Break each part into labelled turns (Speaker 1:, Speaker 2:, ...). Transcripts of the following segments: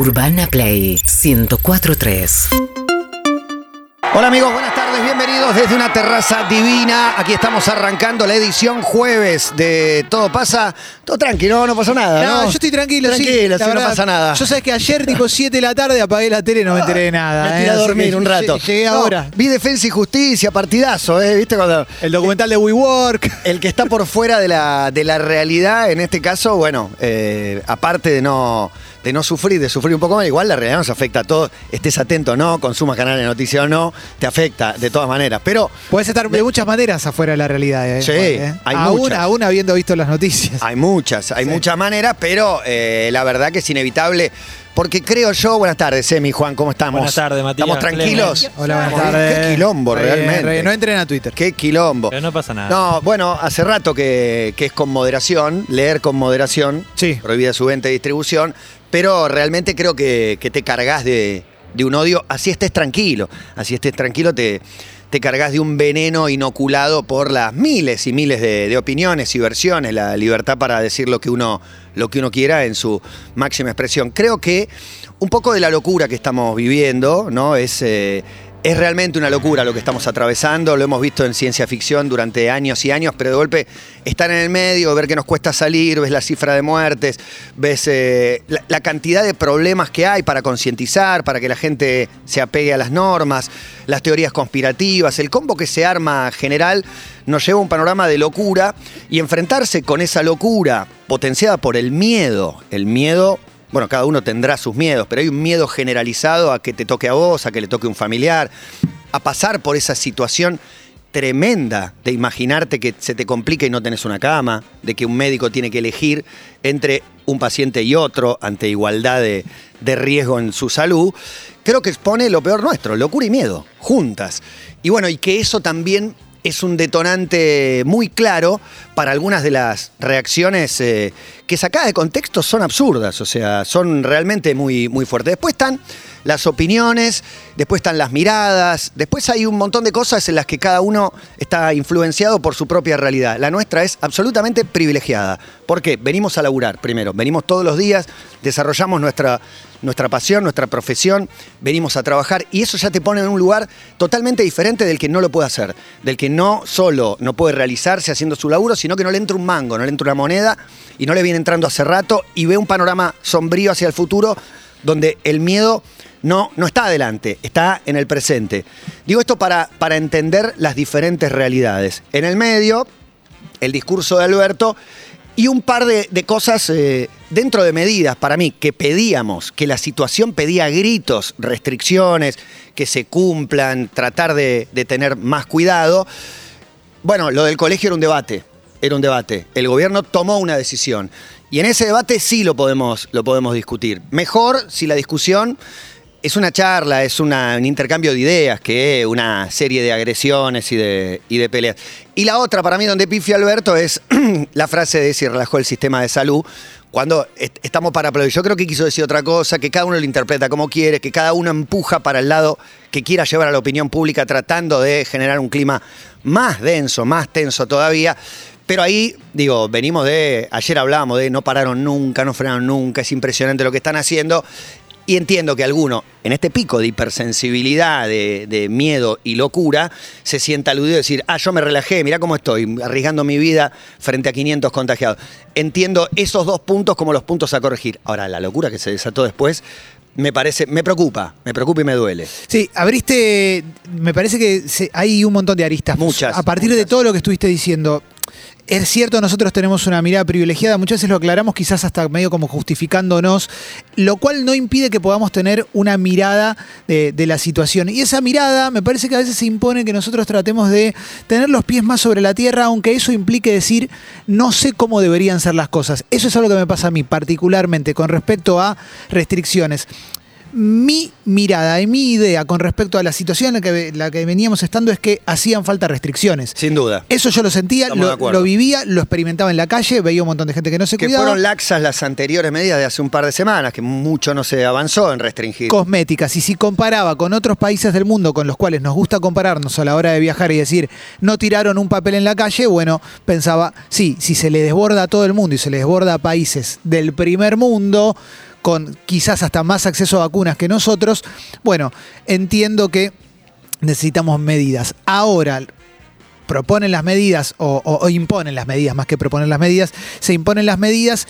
Speaker 1: Urbana Play 1043.
Speaker 2: Hola amigos, buenas tardes, bienvenidos desde una terraza divina. Aquí estamos arrancando la edición jueves de Todo pasa, todo tranquilo, no pasa nada. No,
Speaker 3: No, yo estoy tranquilo, sí.
Speaker 2: Tranquilo,
Speaker 3: la
Speaker 2: sí, no pasa nada.
Speaker 3: Yo sabes que ayer, tipo 7 de la tarde, apagué la tele y no me enteré de nada.
Speaker 2: Me
Speaker 3: ¿eh?
Speaker 2: tiré a
Speaker 3: Así
Speaker 2: dormir un rato.
Speaker 3: lle- Llegué
Speaker 2: No,
Speaker 3: ahora.
Speaker 2: Vi Defensa y Justicia, partidazo, ¿eh? ¿Viste cuando
Speaker 3: El documental de WeWork.
Speaker 2: el que está por fuera de la, de la realidad, en este caso, bueno, eh, aparte de no, de no sufrir, de sufrir un poco más, igual la realidad nos afecta a todos. Estés atento o no, consumas canales de noticias o no, te afecta de todas maneras. Pero
Speaker 3: Puedes estar de muchas maneras afuera de la realidad. ¿eh?
Speaker 2: Sí,
Speaker 3: ¿eh?
Speaker 2: hay
Speaker 3: aún,
Speaker 2: muchas.
Speaker 3: aún habiendo visto las noticias.
Speaker 2: Hay muchas, hay
Speaker 3: Sí.
Speaker 2: muchas maneras, pero eh, la verdad que es inevitable. Porque creo yo, buenas tardes, Emi, Juan, ¿cómo estamos?
Speaker 4: Buenas tardes, Matías,
Speaker 2: ¿Estamos tranquilos?
Speaker 4: Clemen.
Speaker 3: Hola, buenas tardes.
Speaker 2: Qué quilombo,
Speaker 3: Re-
Speaker 2: realmente.
Speaker 3: re- no entren a Twitter.
Speaker 2: Qué quilombo.
Speaker 4: Pero no pasa nada.
Speaker 2: No, bueno, hace rato que, que es con moderación, leer con moderación,
Speaker 3: Sí.
Speaker 2: prohibida su venta y distribución, pero realmente creo que, que te cargas de, de un odio, así estés tranquilo, así estés tranquilo, te, te cargas de un veneno inoculado por las miles y miles de, opiniones y versiones, la libertad para decir lo que uno, lo que uno quiera en su máxima expresión. Creo que un poco de la locura que estamos viviendo, ¿no? Es. eh, es realmente una locura lo que estamos atravesando, lo hemos visto en ciencia ficción durante años y años, pero de golpe estar en el medio, ver que nos cuesta salir, ves la cifra de muertes, ves eh, la, la cantidad de problemas que hay para concientizar, para que la gente se apegue a las normas, las teorías conspirativas, el combo que se arma general nos lleva a un panorama de locura y enfrentarse con esa locura potenciada por el miedo, el miedo bueno, cada uno tendrá sus miedos, pero hay un miedo generalizado a que te toque a vos, a que le toque un familiar, a pasar por esa situación tremenda de imaginarte que se te complica y no tenés una cama, de que un médico tiene que elegir entre un paciente y otro ante igualdad de, de riesgo en su salud, creo que expone lo peor nuestro, locura y miedo, juntas. Y bueno, y que eso también es un detonante muy claro para algunas de las reacciones eh, que sacadas de contexto son absurdas, o sea, son realmente muy, muy fuertes. Después están las opiniones, después están las miradas, después hay un montón de cosas en las que cada uno está influenciado por su propia realidad. La nuestra es absolutamente privilegiada. ¿Por qué? Venimos a laburar primero, venimos todos los días, desarrollamos nuestra, nuestra pasión, nuestra profesión, venimos a trabajar y eso ya te pone en un lugar totalmente diferente del que no lo puede hacer, del que no solo no puede realizarse haciendo su laburo, sino que no le entra un mango, no le entra una moneda y no le viene entrando hace rato y ve un panorama sombrío hacia el futuro donde el miedo no, no está adelante, está en el presente. Digo esto para, para entender las diferentes realidades. En el medio, el discurso de Alberto y un par de, cosas eh, dentro de medidas para mí que pedíamos, que la situación pedía gritos, restricciones, que se cumplan, tratar de, de tener más cuidado. Bueno, lo del colegio era un debate, era un debate. El gobierno tomó una decisión y en ese debate sí lo podemos, lo podemos discutir. Mejor si la discusión es una charla, es un intercambio de ideas que una serie de agresiones y de, peleas. Y la otra, para mí, donde pifia Alberto, es la frase de si relajó el sistema de salud. Cuando est- estamos para aplaudir. Yo creo que quiso decir otra cosa, que cada uno lo interpreta como quiere, que cada uno empuja para el lado que quiera llevar a la opinión pública, tratando de generar un clima más denso, más tenso todavía. Pero ahí, digo, venimos de. Ayer hablábamos de no pararon nunca, no frenaron nunca, es impresionante lo que están haciendo. Y entiendo que alguno, en este pico de hipersensibilidad, de, de miedo y locura, se sienta aludido y decir, ah, yo me relajé, mirá cómo estoy, arriesgando mi vida frente a 500 contagiados. Entiendo esos dos puntos como los puntos a corregir. Ahora, la locura que se desató después, me parece, me preocupa, me preocupa y me duele.
Speaker 3: Sí, abriste. Me parece que se- hay un montón de aristas.
Speaker 2: Muchas,
Speaker 3: A partir de todo lo que estuviste diciendo. Es cierto, nosotros tenemos una mirada privilegiada, muchas veces lo aclaramos quizás hasta medio como justificándonos, lo cual no impide que podamos tener una mirada de, de la situación. Y esa mirada me parece que a veces se impone que nosotros tratemos de tener los pies más sobre la tierra, aunque eso implique decir, no sé cómo deberían ser las cosas. Eso es algo que me pasa a mí particularmente con respecto a restricciones mi mirada y mi idea con respecto a la situación en la que, la que veníamos estando es que hacían falta restricciones.
Speaker 2: Sin duda.
Speaker 3: Eso yo lo sentía, lo, vivía, lo experimentaba en la calle, veía un montón de gente que no se
Speaker 2: Que
Speaker 3: cuidaba.
Speaker 2: fueron laxas las anteriores medidas de hace un par de semanas, que mucho no se avanzó en restringir.
Speaker 3: cosméticas. Y si comparaba con otros países del mundo con los cuales nos gusta compararnos a la hora de viajar y decir, no tiraron un papel en la calle, bueno, pensaba, sí, si se le desborda a todo el mundo y se le desborda a países del primer mundo, con quizás hasta más acceso a vacunas que nosotros, bueno, entiendo que necesitamos medidas. Ahora, proponen las medidas o, o- o imponen las medidas, más que proponen las medidas, se imponen las medidas.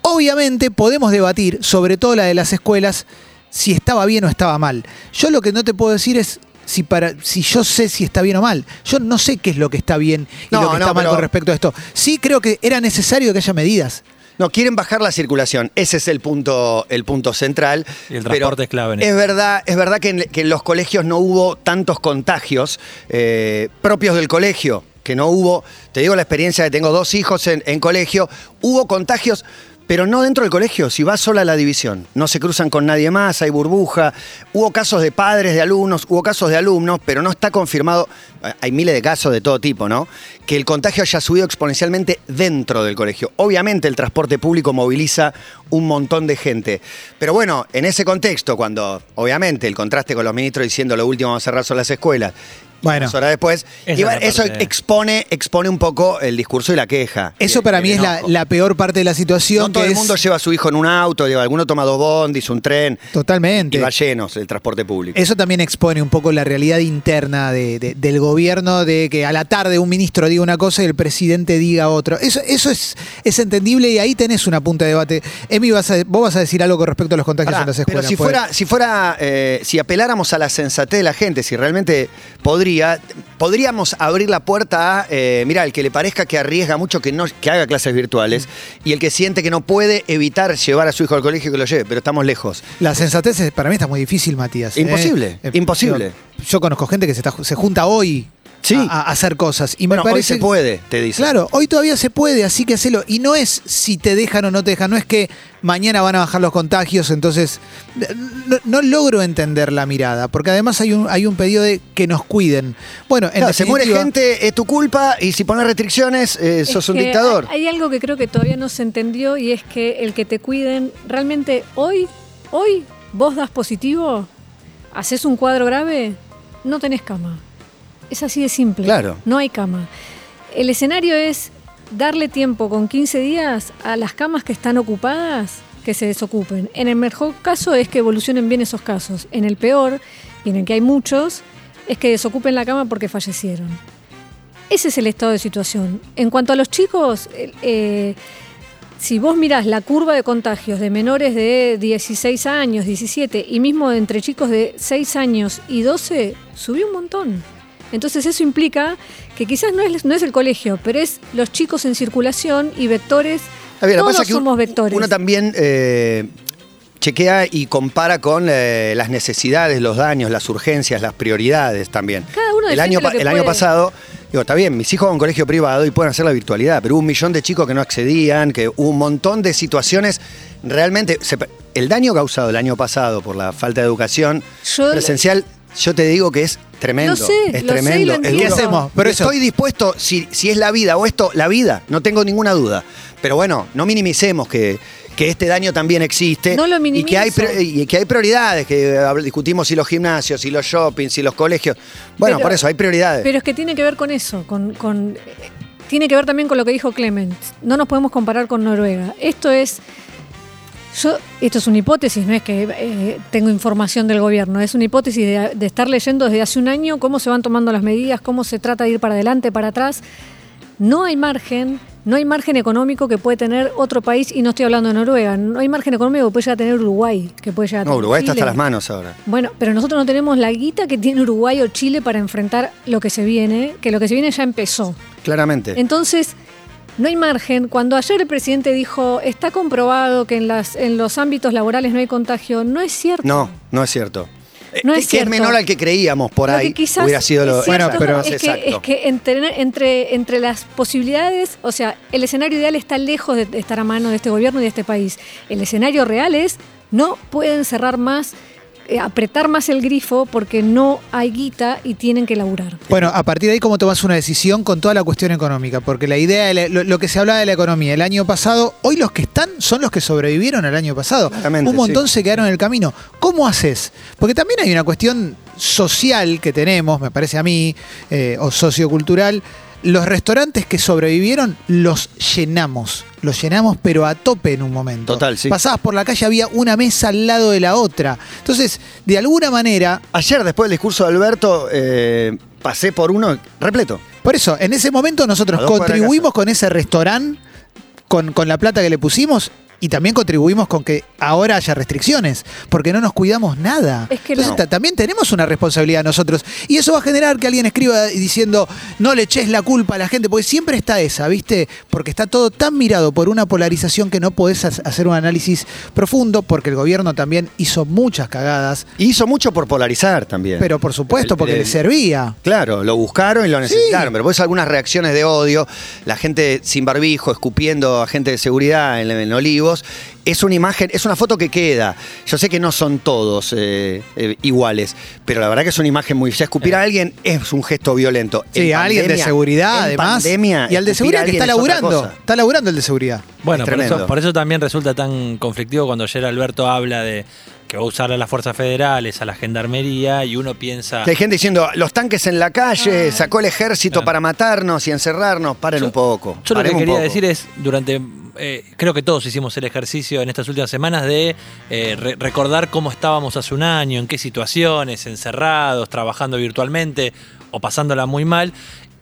Speaker 3: Obviamente podemos debatir, sobre todo la de las escuelas, si estaba bien o estaba mal. Yo lo que no te puedo decir es si, para, si yo sé si está bien o mal. Yo no sé qué es lo que está bien y
Speaker 2: No,
Speaker 3: lo que
Speaker 2: no,
Speaker 3: está mal
Speaker 2: pero-
Speaker 3: con respecto a esto. Sí creo que era necesario que haya medidas.
Speaker 2: No, quieren bajar la circulación. Ese es el punto, el punto central.
Speaker 4: Y el
Speaker 2: Pero
Speaker 4: transporte es clave en
Speaker 2: Es verdad, es verdad que en, que en los colegios no hubo tantos contagios eh, propios del colegio, que no hubo, te digo la experiencia que tengo dos hijos en, en colegio, hubo contagios. Pero no dentro del colegio, si vas sola a la división. No se cruzan con nadie más, hay burbuja. Hubo casos de padres de alumnos, hubo casos de alumnos, pero no está confirmado, eh, hay miles de casos de todo tipo, ¿no? Que el contagio haya subido exponencialmente dentro del colegio. Obviamente el transporte público moviliza un montón de gente. Pero bueno, en ese contexto, cuando obviamente el contraste con los ministros diciendo lo último vamos a cerrar son las escuelas,
Speaker 3: Bueno.
Speaker 2: horas después, y bueno, eso
Speaker 4: parte-
Speaker 2: expone, expone un poco el discurso y la queja.
Speaker 3: Eso
Speaker 2: del-
Speaker 3: para mí es la, peor parte de la situación.
Speaker 2: No todo
Speaker 3: que
Speaker 2: el
Speaker 3: es-
Speaker 2: mundo lleva a su hijo en un auto, digo, alguno toma dos bondis, un tren,
Speaker 3: Totalmente.
Speaker 2: y va llenos el transporte público.
Speaker 3: Eso también expone un poco la realidad interna de- de- del gobierno, de que a la tarde un ministro diga una cosa y el presidente diga otra. Eso, eso es, es entendible y ahí tenés una punta de debate. Emi, vas a- vos vas a decir algo con respecto a los contagios
Speaker 2: Pará,
Speaker 3: en las
Speaker 2: pero
Speaker 3: escuelas.
Speaker 2: si
Speaker 3: pues.
Speaker 2: fuera, si fuera, eh, si apeláramos a la sensatez de la gente, si realmente podría, podríamos abrir la puerta a, eh, mira, el que le parezca que arriesga mucho que no, que haga clases virtuales y el que siente que no puede evitar llevar a su hijo al colegio que lo lleve, pero estamos lejos.
Speaker 3: La sensatez es- para mí está muy difícil, Matías. ¿eh?
Speaker 2: Imposible, imposible.
Speaker 3: Yo, yo conozco gente que se, está- se junta hoy
Speaker 2: Sí.
Speaker 3: a, a hacer cosas. Y
Speaker 2: Bueno,
Speaker 3: me
Speaker 2: hoy se puede, te dice.
Speaker 3: Claro, hoy todavía se puede, así que hacelo. Y no es si te dejan o no te dejan, no es que mañana van a bajar los contagios, entonces no, no logro entender la mirada, porque además hay un, hay un pedido de que nos cuiden. Bueno, en
Speaker 2: Claro, se muere gente, es tu culpa, y si pones restricciones, eh, sos
Speaker 5: Es
Speaker 2: un
Speaker 5: que
Speaker 2: dictador.
Speaker 5: Hay, hay algo que creo que todavía no se entendió y es que el que te cuiden, realmente hoy, hoy vos das positivo, haces un cuadro grave, no tenés cama. Es así de simple.
Speaker 2: Claro.
Speaker 5: No hay cama. El escenario es darle tiempo con 15 días a las camas que están ocupadas que se desocupen. En el mejor caso es que evolucionen bien esos casos. En el peor, y en el que hay muchos, es que desocupen la cama porque fallecieron. Ese es el estado de situación. En cuanto a los chicos, eh, si vos mirás la curva de contagios de menores de 16 años, 17, y mismo entre chicos de 6 años y 12, subió un montón. Entonces eso implica que quizás no es, no es el colegio, pero es los chicos en circulación y vectores.
Speaker 2: Lo que
Speaker 5: Todos
Speaker 2: pasa que
Speaker 5: somos vectores.
Speaker 2: Uno también eh, chequea y compara con eh, las necesidades, los daños, las urgencias, las prioridades también.
Speaker 5: Cada uno
Speaker 2: el año,
Speaker 5: lo que
Speaker 2: el año pasado, digo, está bien, mis hijos van a un colegio privado y pueden hacer la virtualidad, pero hubo un millón de chicos que no accedían, que hubo un montón de situaciones realmente. se- el daño causado el año pasado por la falta de educación
Speaker 5: Yo-
Speaker 2: presencial, yo te digo que es tremendo.
Speaker 5: Lo sé,
Speaker 2: es
Speaker 5: lo sé y
Speaker 2: tremendo. es duro.
Speaker 3: ¿Qué hacemos? Pero eso-
Speaker 2: estoy dispuesto, si, si es la vida o esto, la vida, no tengo ninguna duda. Pero bueno, no minimicemos que, que este daño también existe.
Speaker 5: No lo
Speaker 2: y que, hay,
Speaker 5: minimizo.
Speaker 2: pri- y que hay prioridades, que hab- discutimos si los gimnasios, si los shoppings, si los colegios. Bueno,
Speaker 5: Pero-
Speaker 2: por eso hay prioridades.
Speaker 5: Pero es que tiene que ver con eso, con, con- eh, tiene que ver también con lo que dijo Clement. No nos podemos comparar con Noruega. Esto es, yo, esto es una hipótesis, no es que eh, tengo información del gobierno, es una hipótesis de, de estar leyendo desde hace un año cómo se van tomando las medidas, cómo se trata de ir para adelante, para atrás. No hay margen, no hay margen económico que puede tener otro país, y no estoy hablando de Noruega, no hay margen económico que puede llegar a tener Uruguay, que puede llegar a
Speaker 2: no,
Speaker 5: tener
Speaker 2: Uruguay está hasta las manos ahora.
Speaker 5: Bueno, pero nosotros no tenemos la guita que tiene Uruguay o Chile para enfrentar lo que se viene, que lo que se viene ya empezó.
Speaker 2: Claramente.
Speaker 5: Entonces, no hay margen. Cuando ayer el presidente dijo, está comprobado que en, las, en los ámbitos laborales no hay contagio, no es cierto.
Speaker 2: no, no es cierto.
Speaker 5: No es
Speaker 2: que es
Speaker 5: cierto.
Speaker 2: menor al que creíamos por
Speaker 5: Lo
Speaker 2: ahí.
Speaker 5: quizás
Speaker 2: hubiera sido lo
Speaker 5: es
Speaker 3: Bueno, pero-
Speaker 5: es, que, es que entre, entre, entre las posibilidades, o sea, el escenario ideal está lejos de estar a mano de este gobierno y de este país. El escenario real es, no pueden cerrar más, apretar más el grifo porque no hay guita y tienen que laburar.
Speaker 3: Bueno, a partir de ahí, ¿cómo tomas una decisión con toda la cuestión económica? Porque la idea, de la- lo, lo que se hablaba de la economía el año pasado, hoy los que están son los que sobrevivieron el año pasado. Un montón
Speaker 2: sí.
Speaker 3: se quedaron en el camino. ¿Cómo haces? Porque también hay una cuestión social que tenemos, me parece a mí, eh, o sociocultural, los restaurantes que sobrevivieron los llenamos. Los llenamos, pero a tope en un momento.
Speaker 2: Total, sí.
Speaker 3: Pasabas por la calle, había una mesa al lado de la otra. Entonces, de alguna manera,
Speaker 2: Ayer, después del discurso de Alberto, eh, pasé por uno repleto.
Speaker 3: por eso, en ese momento nosotros contribuimos con ese restaurante, con, con la plata que le pusimos. Y también contribuimos con que ahora haya restricciones, porque no nos cuidamos nada.
Speaker 5: Es que
Speaker 3: Entonces,
Speaker 5: no.
Speaker 3: también tenemos una responsabilidad nosotros. Y eso va a generar que alguien escriba diciendo, no le eches la culpa a la gente, porque siempre está esa, ¿viste? Porque está todo tan mirado por una polarización que no podés ha- hacer un análisis profundo, porque el gobierno también hizo muchas cagadas,
Speaker 2: Y hizo mucho por polarizar también.
Speaker 3: pero por supuesto, porque
Speaker 2: el-
Speaker 3: le servía.
Speaker 2: Claro, lo buscaron y lo necesitaron, pero pues algunas reacciones de odio, la gente sin barbijo, escupiendo a gente de seguridad en, en Olivos, es una imagen, es una foto que queda. Yo sé que no son todos eh, eh, iguales, pero la verdad que es una imagen muy... Ya escupir a alguien es un gesto violento.
Speaker 3: Sí,
Speaker 2: En
Speaker 3: a alguien de seguridad,
Speaker 2: en
Speaker 3: además.
Speaker 2: pandemia,
Speaker 3: y al de seguridad que
Speaker 2: alguien
Speaker 3: está laburando. Está laburando el de seguridad.
Speaker 4: Bueno,
Speaker 2: Es
Speaker 4: por eso, por eso también resulta tan conflictivo cuando ayer Alberto habla de que va a usar a las fuerzas federales, a la gendarmería, y uno piensa.
Speaker 2: Hay gente diciendo, los tanques en la calle, sacó el ejército
Speaker 4: Claro.
Speaker 2: para matarnos y encerrarnos. Paren
Speaker 4: Yo-
Speaker 2: un poco.
Speaker 4: Yo lo que quería decir es, durante, eh, creo que todos hicimos el ejercicio en estas últimas semanas de eh, re- recordar cómo estábamos hace un año, en qué situaciones, encerrados, trabajando virtualmente o pasándola muy mal.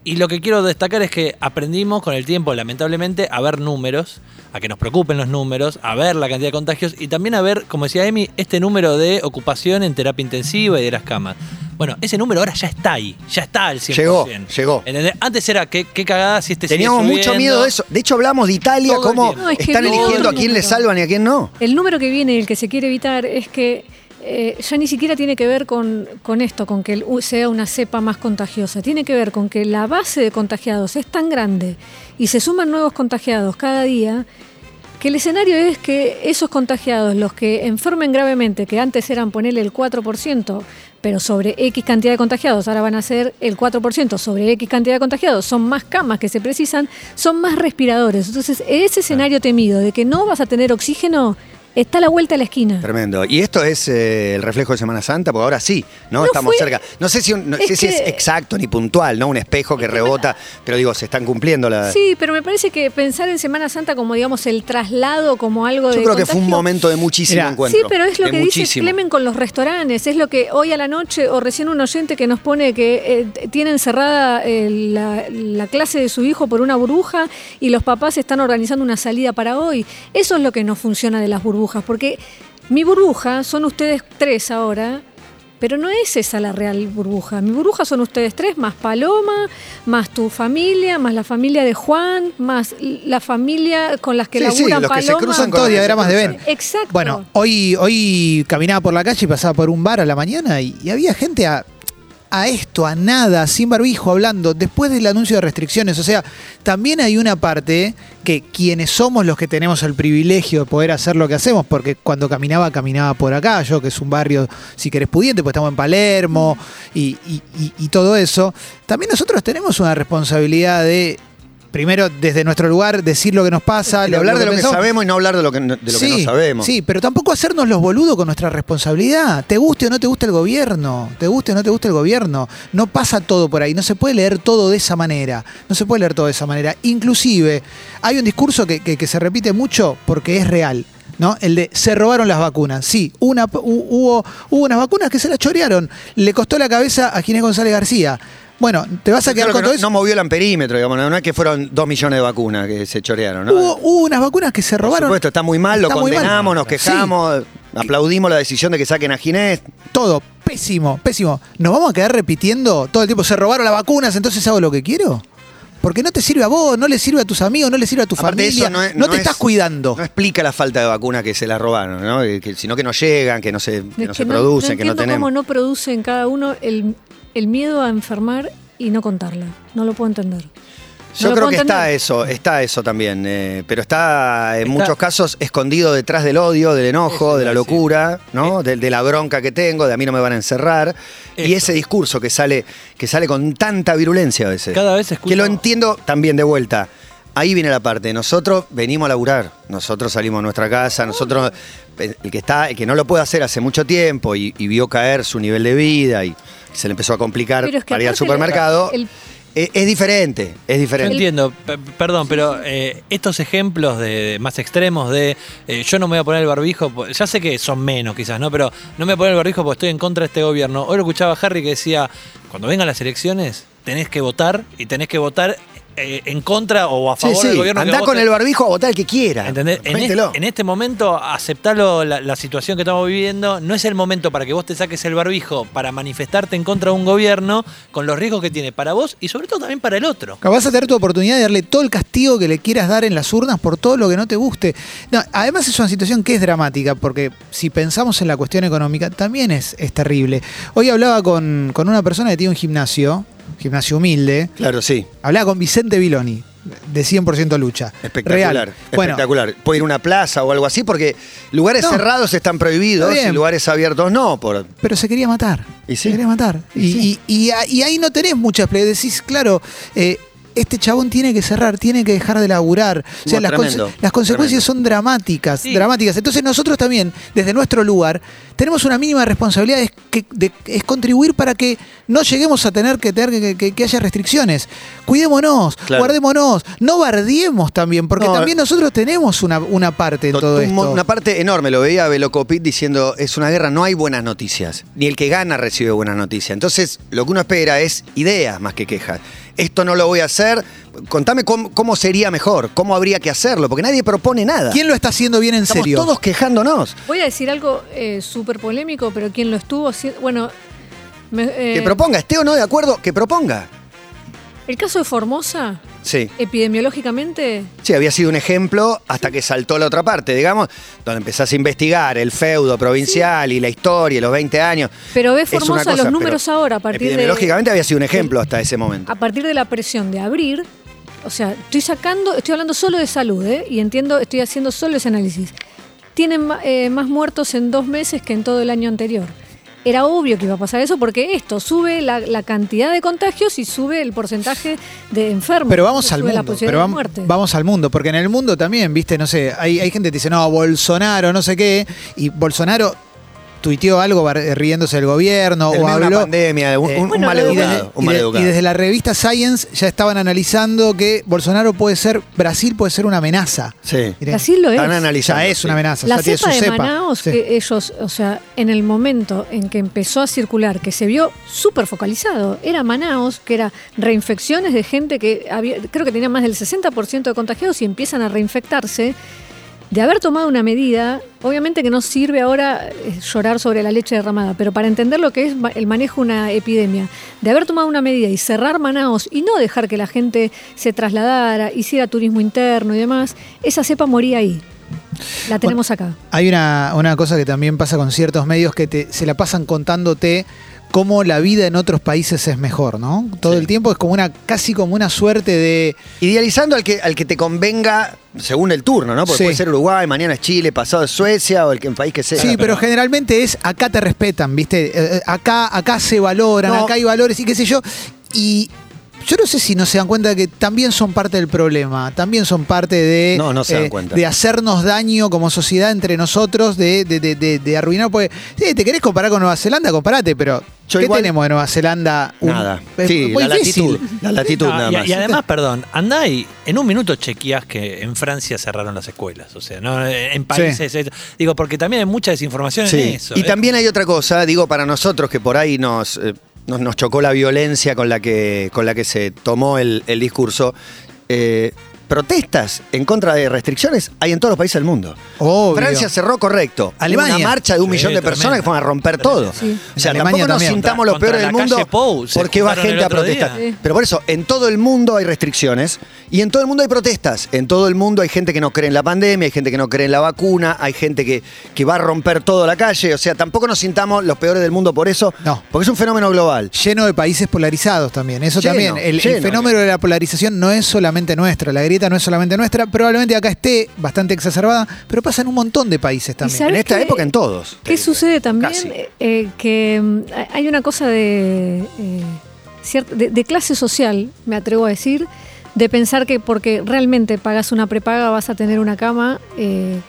Speaker 4: Y lo que quiero destacar es que aprendimos con el tiempo, lamentablemente, a ver números, a que nos preocupen los números, a ver la cantidad de contagios y también a ver, como decía Emi, este número de ocupación en terapia intensiva y de las camas. Bueno, ese número ahora ya está ahí, ya está al 100%.
Speaker 2: Llegó, llegó.
Speaker 4: ¿Entendés? Antes era qué, qué cagada si este
Speaker 2: Teníamos mucho miedo de eso. De hecho, hablamos de Italia,
Speaker 4: Todo
Speaker 2: cómo
Speaker 4: tiempo.
Speaker 5: No, es que
Speaker 2: están eligiendo a quién le salvan y a quién no.
Speaker 5: El número que viene y el que se quiere evitar es que eh, ya ni siquiera tiene que ver con, con esto, con que sea una cepa más contagiosa. Tiene que ver con que la base de contagiados es tan grande y se suman nuevos contagiados cada día que el escenario es que esos contagiados, los que enfermen gravemente, que antes eran ponerle el 4%, pero sobre X cantidad de contagiados, ahora van a ser el 4% sobre X cantidad de contagiados, son más camas que se precisan, son más respiradores. Entonces, ese escenario temido de que no vas a tener oxígeno está a la vuelta de la esquina.
Speaker 2: Tremendo. Y esto es eh, el reflejo de Semana Santa, porque ahora sí, ¿no?
Speaker 5: No
Speaker 2: Estamos
Speaker 5: fue-
Speaker 2: cerca. No sé si, un- no
Speaker 5: Es
Speaker 2: sé si es exacto ni puntual, ¿no? Un espejo que rebota, pero digo, se están cumpliendo la.
Speaker 5: Sí, pero me parece que pensar en Semana Santa como, digamos, el traslado, como algo de
Speaker 2: Yo creo que fue un momento de muchísimo encuentro.
Speaker 5: Sí, pero es lo que dice. Clemen con los restaurantes, es lo que hoy a la noche, o recién un oyente que nos pone que eh, tienen cerrada eh, la, la clase de su hijo por una burbuja y los papás están organizando una salida para hoy. Eso es lo que no funciona de las burbujas, porque mi burbuja son ustedes tres ahora. Pero no es esa la real burbuja. Mi burbuja son ustedes tres, más Paloma, más tu familia, más la familia de Juan, más la familia con las que
Speaker 2: Sí, sí,
Speaker 5: laburan
Speaker 2: los que se
Speaker 5: Paloma.
Speaker 2: cruzan
Speaker 3: todos diagramas de. Ben.
Speaker 5: Exacto.
Speaker 3: Bueno, hoy, hoy caminaba por la calle y pasaba por un bar a la mañana y, y había gente a, a esto, a nada, sin barbijo, hablando, después del anuncio de restricciones. O sea, también hay una parte que quienes somos los que tenemos el privilegio de poder hacer lo que hacemos, porque cuando caminaba, caminaba por acá, yo que es un barrio, si querés, pudiente, pues estamos en Palermo y, y- todo eso, también nosotros tenemos una responsabilidad de... Primero, desde nuestro lugar, decir lo que nos pasa.
Speaker 2: Hablar de lo que sabemos y no hablar de lo que, no- de lo que no sabemos.
Speaker 3: Sí, pero tampoco hacernos los boludos con nuestra responsabilidad. Te guste o no te guste el gobierno, te guste o no te guste el gobierno. No pasa todo por ahí, no se puede leer todo de esa manera. No se puede leer todo de esa manera. Inclusive, hay un discurso que, que- que se repite mucho porque es real. ¿No? El de se robaron las vacunas. Sí, una, hubo, hubo unas vacunas que se las chorearon. Le costó la cabeza a Ginés González García. Bueno, te vas a quedar
Speaker 2: que
Speaker 3: con
Speaker 2: no,
Speaker 3: todo eso.
Speaker 2: no movió el amperímetro, digamos, no, no es que fueron dos millones de vacunas que se chorearon, ¿no?
Speaker 3: Hubo, hubo unas vacunas que se
Speaker 2: Por
Speaker 3: robaron.
Speaker 2: supuesto, está muy mal, lo
Speaker 3: mal.
Speaker 2: condenamos, nos quejamos, aplaudimos la decisión de que saquen a Ginés.
Speaker 3: Todo, pésimo, pésimo. ¿Nos vamos a quedar repitiendo todo el tiempo? ¿Se robaron las vacunas, entonces hago lo que quiero? Porque no te sirve a vos, no le sirve a tus amigos, no le sirve a tu
Speaker 2: Aparte,
Speaker 3: familia.
Speaker 2: eso no, es-
Speaker 3: no
Speaker 2: no
Speaker 3: te
Speaker 2: es-
Speaker 3: estás cuidando.
Speaker 2: No explica la falta de vacunas que se las robaron, ¿no? Que, sino que no llegan, que no se, que no se
Speaker 5: no-
Speaker 2: producen,
Speaker 5: no
Speaker 2: que no tenemos.
Speaker 5: cómo no produce en cada uno el, el miedo a enfermar y no contarla. No lo puedo entender.
Speaker 2: Yo
Speaker 5: No
Speaker 2: creo que está eso, está eso también, eh, pero está en
Speaker 4: Está-
Speaker 2: muchos casos escondido detrás del odio, del enojo,
Speaker 4: Eso
Speaker 2: de la locura, ¿no? De, de la bronca que tengo, de a mí no me van a encerrar. Y ese discurso que sale, que sale con tanta virulencia a veces.
Speaker 4: Cada vez escucho-
Speaker 2: Que lo entiendo también de vuelta. Ahí viene la parte. Nosotros venimos a laburar. Nosotros salimos a nuestra casa. Nosotros, el que está, el que no lo puede hacer hace mucho tiempo y, y vio caer su nivel de vida y se le empezó a complicar
Speaker 5: es que
Speaker 2: para ir al supermercado.
Speaker 5: el-
Speaker 2: es, es diferente, es
Speaker 4: Yo
Speaker 2: diferente.
Speaker 4: entiendo, p- perdón, pero eh, estos ejemplos de, de más extremos de eh, yo no me voy a poner el barbijo, ya sé que son menos quizás, ¿no? Pero no me voy a poner el barbijo porque estoy en contra de este gobierno. Hoy lo escuchaba a Harry que decía, cuando vengan las elecciones, tenés que votar y tenés que votar eh, en contra o a
Speaker 2: Sí,
Speaker 4: favor del
Speaker 2: sí,
Speaker 4: gobierno. que
Speaker 2: andá con el barbijo a votar el que quiera.
Speaker 4: ¿Entendés? En, este, en este momento, aceptarlo, la, la situación que estamos viviendo, no es el momento para que vos te saques el barbijo para manifestarte en contra de un gobierno con los riesgos que tiene para vos y sobre todo también para el otro.
Speaker 3: Vas a tener tu oportunidad de darle todo el castigo que le quieras dar en las urnas por todo lo que no te guste. No, además es una situación que es dramática, porque si pensamos en la cuestión económica, también es, es terrible. Hoy hablaba con, con una persona que tiene un gimnasio, gimnasio humilde,
Speaker 2: Claro, sí.
Speaker 3: hablaba con Vicente Viloni, de 100% lucha.
Speaker 2: Espectacular,
Speaker 3: Real. Bueno,
Speaker 2: espectacular. Puede ir a una plaza o algo así, porque lugares
Speaker 3: No.
Speaker 2: cerrados están prohibidos
Speaker 3: Está
Speaker 2: y lugares abiertos no. Por,
Speaker 3: pero se quería matar.
Speaker 2: Y sí.
Speaker 3: Se quería matar. Y,
Speaker 2: Y sí.
Speaker 3: y- y a- y ahí no tenés muchas play. Decís, claro, eh, este chabón tiene que cerrar, tiene que dejar de laburar. O sea,
Speaker 2: No,
Speaker 3: las,
Speaker 2: tremendo,
Speaker 3: conse- las consecuencias
Speaker 2: tremendo.
Speaker 3: son dramáticas,
Speaker 4: Sí.
Speaker 3: dramáticas. Entonces nosotros también, desde nuestro lugar, tenemos una mínima responsabilidad, es, que, de- es contribuir para que no lleguemos a tener que tener que, que- que haya restricciones. Cuidémonos,
Speaker 2: Claro.
Speaker 3: guardémonos, no bardiemos también, porque
Speaker 2: No,
Speaker 3: también nosotros tenemos una, una parte en
Speaker 2: Tot-
Speaker 3: todo esto.
Speaker 2: Una parte enorme, lo veía Velocopit diciendo, es una guerra, no hay buenas noticias. Ni el que gana recibe buenas noticias. Entonces, lo que uno espera es ideas más que quejas. Esto no lo voy a hacer, contame cómo, cómo sería mejor, cómo habría que hacerlo, porque nadie propone nada.
Speaker 3: ¿Quién lo está haciendo bien en
Speaker 2: Estamos
Speaker 3: serio?
Speaker 2: todos quejándonos.
Speaker 5: Voy a decir algo eh, súper polémico, pero quien lo estuvo haciendo. Bueno, me- eh,
Speaker 2: Que proponga, esté o no de acuerdo, que proponga.
Speaker 5: El caso de Formosa,
Speaker 2: Sí.
Speaker 5: epidemiológicamente,
Speaker 2: Sí, había sido un ejemplo hasta que saltó la otra parte, digamos, donde empezás a investigar el feudo provincial y la historia, los 20 años.
Speaker 5: pero ve
Speaker 2: Es una
Speaker 5: Formosa
Speaker 2: cosa,
Speaker 5: los números ahora a partir de.
Speaker 2: Epidemiológicamente había sido un ejemplo hasta ese momento.
Speaker 5: a partir de la presión de abrir, o sea, estoy sacando, estoy hablando solo de salud, ¿eh? y entiendo, estoy haciendo solo ese análisis. Tienen eh, más muertos en dos meses que en todo el año anterior. Era obvio que iba a pasar eso porque esto sube la, la cantidad de contagios y sube el porcentaje de enfermos.
Speaker 3: Pero vamos al mundo, pero vamos al mundo, porque en el mundo también, viste, no sé, hay, hay gente que dice, no, Bolsonaro, no sé qué, y Bolsonaro tuiteó algo bar- riéndose del gobierno
Speaker 2: Del
Speaker 3: o habló...
Speaker 2: una pandemia, un,
Speaker 3: eh,
Speaker 2: un- un
Speaker 5: Bueno,
Speaker 3: y desde,
Speaker 2: un
Speaker 3: y de-
Speaker 2: maleducado.
Speaker 3: y desde la revista Science ya estaban analizando que Bolsonaro puede ser, Brasil puede ser una amenaza.
Speaker 2: Sí.
Speaker 3: Miren,
Speaker 5: Brasil lo es.
Speaker 2: Están analizando.
Speaker 3: ya es una amenaza,
Speaker 5: La
Speaker 3: ya tiene
Speaker 5: cepa
Speaker 3: su
Speaker 5: de
Speaker 3: cepa.
Speaker 5: Manaus,
Speaker 3: Sí.
Speaker 5: que ellos, o sea, en el momento en que empezó a circular, que se vio súper focalizado, era Manaus, que era reinfecciones de gente que había, creo que tenía más del 60% de contagiados y empiezan a reinfectarse. De haber tomado una medida, obviamente que no sirve ahora eh, llorar sobre la leche derramada, pero para entender lo que es el manejo de una epidemia, de haber tomado una medida y cerrar Manaus y no dejar que la gente se trasladara, hiciera turismo interno y demás, esa cepa moría ahí. La tenemos acá.
Speaker 3: Hay una, una cosa que también pasa con ciertos medios que te, se la pasan contándote cómo la vida en otros países es mejor, ¿no? Todo
Speaker 2: Sí.
Speaker 3: el tiempo es como una, casi como una suerte de...
Speaker 2: Idealizando al que, al que te convenga según el turno, ¿no? Porque
Speaker 3: Sí.
Speaker 2: puede ser Uruguay, mañana es Chile, pasado es Suecia o el, que, el país que sea.
Speaker 3: Sí, pero generalmente es acá te respetan, ¿viste? Eh, eh, acá, acá se valoran,
Speaker 2: No.
Speaker 3: acá hay valores y qué sé yo. Y yo no sé si no se dan cuenta que también son parte del problema, también son parte de, eh,
Speaker 2: No, no se dan cuenta.
Speaker 3: de hacernos daño como sociedad entre nosotros, de, de, de, de- de arruinar. Pues, sí, te querés comparar con Nueva Zelanda, comparate, pero
Speaker 2: Yo
Speaker 3: ¿qué
Speaker 2: igual-
Speaker 3: tenemos de Nueva Zelanda? Un-
Speaker 2: Nada.
Speaker 3: es
Speaker 2: Sí,
Speaker 3: muy
Speaker 2: la
Speaker 3: difícil.
Speaker 2: latitud. La latitud
Speaker 4: No,
Speaker 2: nada más.
Speaker 4: y además, perdón, andá y en un minuto chequeás que en Francia cerraron las escuelas. O sea, ¿no? en países. Digo, porque también hay mucha desinformación
Speaker 2: Sí.
Speaker 4: en eso.
Speaker 2: Y
Speaker 4: ¿eh?
Speaker 2: también hay otra cosa, digo, para nosotros que por ahí nos, eh, nos, chocó la violencia con la que, con la que se tomó el, el discurso. eh, protestas en contra de restricciones hay en todos los países del mundo.
Speaker 3: Obvio.
Speaker 2: Francia cerró correcto.
Speaker 3: Alemania.
Speaker 2: Una marcha de un
Speaker 4: Sí,
Speaker 2: millón de personas
Speaker 4: tremendo.
Speaker 2: que fueron a romper todo.
Speaker 5: Sí.
Speaker 2: O sea,
Speaker 3: Alemania
Speaker 2: tampoco nos sintamos los peores del mundo
Speaker 4: Pou
Speaker 2: porque va gente a protestar.
Speaker 5: Sí.
Speaker 2: Pero por eso, en todo el mundo hay restricciones y en todo el mundo hay protestas. En todo el mundo hay gente que no cree en la pandemia, hay gente que no cree en la vacuna, hay gente que, que va a romper todo la calle. O sea, tampoco nos sintamos los peores del mundo por eso,
Speaker 3: No.
Speaker 2: porque es un fenómeno global.
Speaker 3: Lleno de países polarizados también. Eso
Speaker 2: Lleno,
Speaker 3: también. El, el
Speaker 2: lleno.
Speaker 3: fenómeno de la polarización no es solamente nuestra. La grieta no es solamente nuestra. Probablemente acá esté bastante exacerbada, pero pasa en un montón de países también.
Speaker 5: ¿sabes
Speaker 2: En esta
Speaker 5: qué?
Speaker 2: época, en todos.
Speaker 5: ¿Qué sucede también? Eh, que mm, hay una cosa de, eh, de clase social, me atrevo a decir, de pensar que porque realmente pagas una prepaga vas a tener una cama. eh,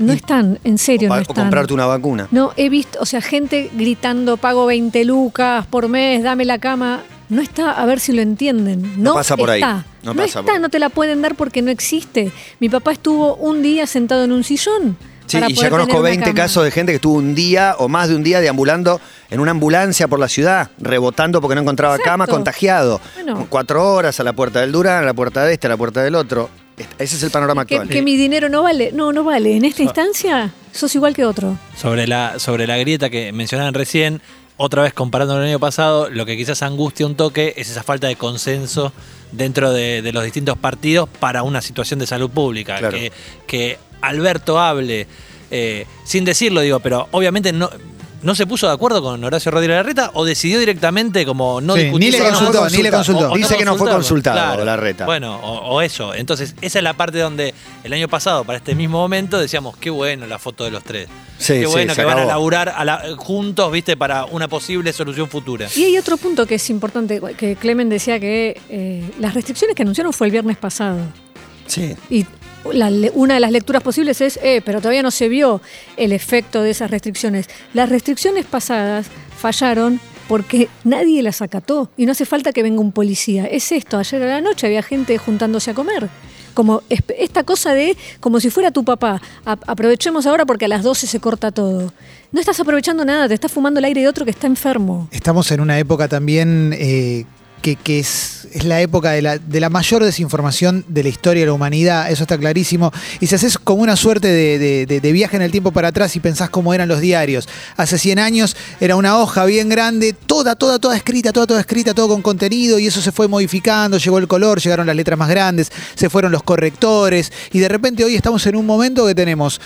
Speaker 5: no están, en serio,
Speaker 2: o,
Speaker 5: no
Speaker 2: o
Speaker 5: están.
Speaker 2: comprarte una vacuna.
Speaker 5: No, he visto, o sea, gente gritando, pago 20 lucas por mes, dame la cama. no está, a ver si lo entienden. No,
Speaker 2: pasa por ahí. No
Speaker 5: No,
Speaker 2: pasa por
Speaker 5: está,
Speaker 2: ahí.
Speaker 5: no te la pueden dar porque no existe. Mi papá estuvo un día sentado en un sillón.
Speaker 2: Sí, y ya conozco
Speaker 5: tener una
Speaker 2: 20
Speaker 5: cama.
Speaker 2: casos de gente que estuvo un día o más de un día deambulando en una ambulancia por la ciudad, rebotando porque no encontraba
Speaker 5: Exacto.
Speaker 2: cama, contagiado.
Speaker 5: Bueno.
Speaker 2: Cuatro horas a la puerta del Durán, a la puerta de este, a la puerta del otro. Ese es el panorama
Speaker 5: Que,
Speaker 2: actual.
Speaker 5: que mi dinero no vale. No, no vale. En esta instancia, sos igual que otro.
Speaker 4: Sobre la, sobre la grieta que mencionaban recién, otra vez comparando con el año pasado, lo que quizás angustia un toque es esa falta de consenso dentro de, de los distintos partidos para una situación de salud pública.
Speaker 2: Claro.
Speaker 4: Que, que Alberto hable, eh, sin decirlo, digo, pero obviamente no. ¿No se puso de acuerdo con Horacio Rodríguez Larreta o decidió directamente como no
Speaker 3: Sí,
Speaker 4: discutir?
Speaker 3: ni le
Speaker 2: no
Speaker 3: consultó, ni le consultó.
Speaker 4: O- o
Speaker 2: Dice que no fue consultado, Larreta.
Speaker 4: Bueno, o, o eso. Entonces, esa es la parte donde el año pasado, para este mismo momento, decíamos, qué bueno la foto de los tres.
Speaker 2: Sí,
Speaker 4: qué
Speaker 2: sí,
Speaker 4: bueno
Speaker 2: se
Speaker 4: que van a laburar a la- juntos, viste, para una posible solución futura.
Speaker 5: Y hay otro punto que es importante, que Clemen decía que eh, las restricciones que anunciaron fue el viernes pasado.
Speaker 2: Sí.
Speaker 5: Y una de las lecturas posibles es, eh, pero todavía no se vio el efecto de esas restricciones. Las restricciones pasadas fallaron porque nadie las acató y no hace falta que venga un policía. Es esto, ayer a la noche había gente juntándose a comer. Como esta cosa de, como si fuera tu papá, aprovechemos ahora porque a las 12 se corta todo. No estás aprovechando nada, te estás fumando el aire de otro que está enfermo.
Speaker 3: Estamos en una época también eh, que, que es, es la época de la, de la mayor desinformación de la historia de la humanidad, eso está clarísimo. Y si haces como una suerte de, de- viaje en el tiempo para atrás y pensás cómo eran los diarios. Hace 100 años era una hoja bien grande, toda, toda, toda escrita, toda, toda escrita, todo con contenido y eso se fue modificando, llegó el color, llegaron las letras más grandes, se fueron los correctores y de repente hoy estamos en un momento que tenemos...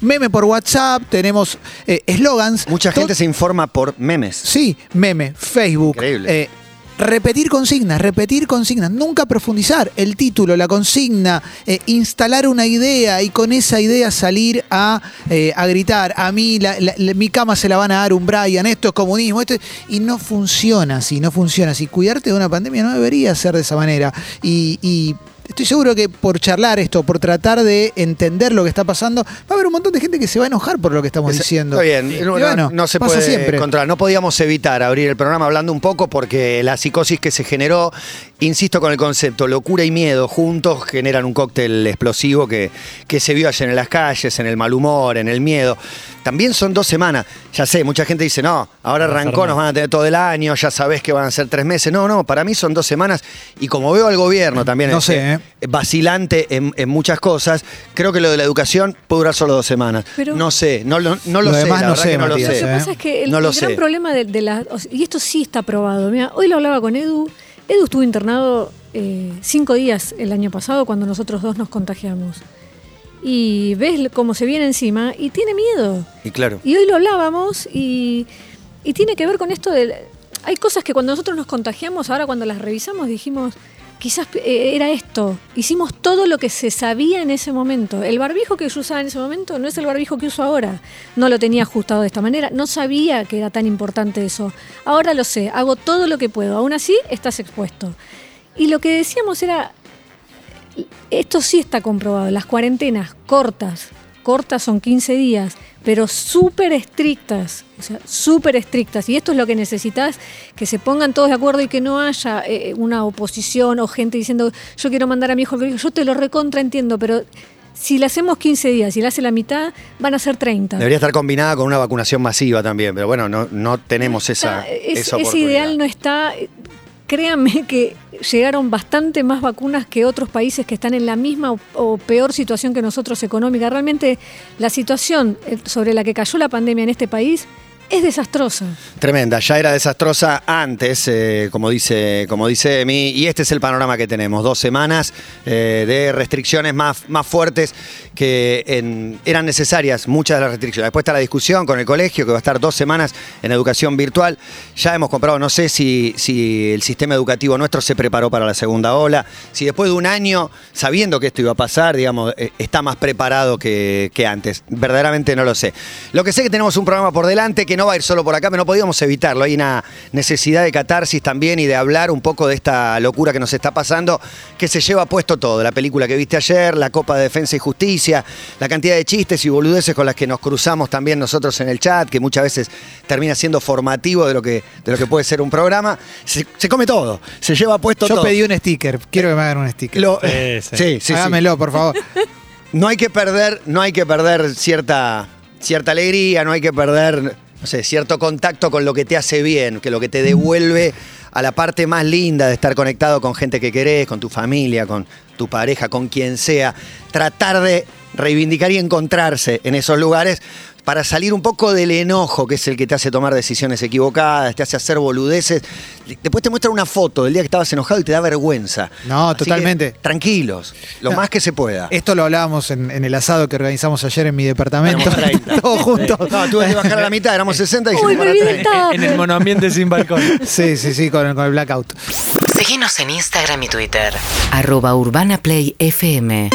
Speaker 3: Meme por WhatsApp, tenemos eh, eslogans.
Speaker 2: Mucha gente se informa por memes.
Speaker 3: Sí, meme, Facebook.
Speaker 2: Increíble.
Speaker 3: eh, repetir consignas, repetir consignas, nunca profundizar el título, la consigna, eh, instalar una idea y con esa idea salir a, eh, a gritar, a mí la- mi cama se la van a dar un Brian, esto es comunismo, esto es-". y no funciona así, no funciona así. Cuidarte de una pandemia no debería ser de esa manera. Y, y estoy seguro que por charlar esto, por tratar de entender lo que está pasando, va a haber un montón de gente que se va a enojar por lo que estamos diciendo.
Speaker 2: Está bien,
Speaker 3: Y
Speaker 2: no,
Speaker 3: bueno,
Speaker 2: no se
Speaker 3: pasa
Speaker 2: puede
Speaker 3: siempre.
Speaker 2: controlar. No podíamos evitar abrir el programa hablando un poco porque la psicosis que se generó, insisto con el concepto, locura y miedo juntos generan un cóctel explosivo que, que se vio ayer en las calles, en el mal humor, en el miedo. También son dos semanas. Ya sé, mucha gente dice, no, ahora arrancó, nos van a tener todo el año, ya sabés que van a ser tres meses. No, no, para mí son dos semanas. Y como veo al gobierno también
Speaker 3: No
Speaker 2: eh,
Speaker 3: sé, ¿eh?
Speaker 2: Vacilante en, en muchas cosas, creo que lo de la educación puede durar solo dos semanas.
Speaker 5: Pero-
Speaker 2: no sé, no, lo- no lo,
Speaker 3: Lo
Speaker 2: sé, la
Speaker 3: no
Speaker 2: verdad
Speaker 3: sé,
Speaker 2: que no lo sé.
Speaker 5: Lo que
Speaker 3: ¿eh?
Speaker 5: pasa es que el,
Speaker 2: No lo
Speaker 5: el gran
Speaker 2: sé.
Speaker 5: problema de, de la. y esto sí está probado. Mira, hoy lo hablaba con Edu. Edu estuvo internado eh, cinco días el año pasado cuando nosotros dos nos contagiamos. Y ves cómo se viene encima y tiene miedo.
Speaker 2: Y claro.
Speaker 5: Y hoy lo hablábamos y, y tiene que ver con esto de... Hay cosas que cuando nosotros nos contagiamos, ahora cuando las revisamos dijimos, quizás eh, era esto. Hicimos todo lo que se sabía en ese momento. El barbijo que yo usaba en ese momento no es el barbijo que uso ahora. No lo tenía ajustado de esta manera. No sabía que era tan importante eso. Ahora lo sé. Hago todo lo que puedo. Aún así, estás expuesto. Y lo que decíamos era, esto sí está comprobado, las cuarentenas cortas, cortas son 15 días, pero súper estrictas, o sea, súper estrictas. Y esto es lo que necesitas, que se pongan todos de acuerdo y que no haya eh, una oposición o gente diciendo, yo quiero mandar a mi hijo al colegio, yo te lo recontra entiendo, pero si le hacemos 15 días y le hace la mitad, van a ser 30.
Speaker 2: Debería estar combinada con una vacunación masiva también, pero bueno, no, no tenemos esa,
Speaker 5: Está- es-
Speaker 2: esa
Speaker 5: ese ideal no está. Créanme que llegaron bastante más vacunas que otros países que están en la misma o, peor situación que nosotros económica. Realmente la situación eh, sobre la que cayó la pandemia en este país es desastrosa.
Speaker 2: Tremenda, ya era desastrosa antes, eh, como dice como dice Emi, y este es el panorama que tenemos. Dos semanas eh, de restricciones más, más fuertes que eran necesarias, muchas de las restricciones. Después está la discusión con el colegio, que va a estar dos semanas en educación virtual. Ya hemos comprado, no sé si, si el sistema educativo nuestro se preparó para la segunda ola, si después de un año, sabiendo que esto iba a pasar, digamos, eh, está más preparado que, que antes. Verdaderamente no lo sé. Lo que sé es que tenemos un programa por delante que no va a ir solo por acá, pero no podíamos evitarlo. Hay una necesidad de catarsis también y de hablar un poco de esta locura que nos está pasando, que se lleva puesto todo. La película que viste ayer, la Copa de Defensa y Justicia, la cantidad de chistes y boludeces con las que nos cruzamos también nosotros en el chat, que muchas veces termina siendo formativo de lo que, de lo que puede ser un programa. Se, se come todo, se lleva puesto
Speaker 3: Yo
Speaker 2: todo.
Speaker 3: pedí un sticker, quiero que me hagan un sticker.
Speaker 2: Lo-
Speaker 4: Sí, sí.
Speaker 2: sí, sí, sí.
Speaker 3: Hágamelo, por favor.
Speaker 2: No hay que perder, no hay que perder cierta, cierta alegría, no hay que perder, no sé, cierto contacto con lo que te hace bien, que lo que te devuelve a la parte más linda de estar conectado con gente que querés, con tu familia, con tu pareja, con quien sea. Tratar de reivindicar y encontrarse en esos lugares para salir un poco del enojo que es el que te hace tomar decisiones equivocadas, te hace hacer boludeces. Después te muestra una foto del día que estabas enojado y te da vergüenza.
Speaker 3: No,
Speaker 2: Así que,
Speaker 3: totalmente.
Speaker 2: tranquilos, lo
Speaker 3: No.
Speaker 2: más que se pueda.
Speaker 3: Esto lo hablábamos en, en el asado que organizamos ayer en mi departamento.
Speaker 2: Éramos 30.
Speaker 3: Todos juntos.
Speaker 2: No, tuve que bajar a la mitad, éramos 60 y
Speaker 5: Uy,
Speaker 2: "Para
Speaker 5: el
Speaker 2: 30".
Speaker 5: tape.
Speaker 4: En el monoambiente sin balcón.
Speaker 3: Sí, sí, sí, con, con el blackout.
Speaker 1: Seguinos en Instagram y Twitter. Arroba Urbana Play FM.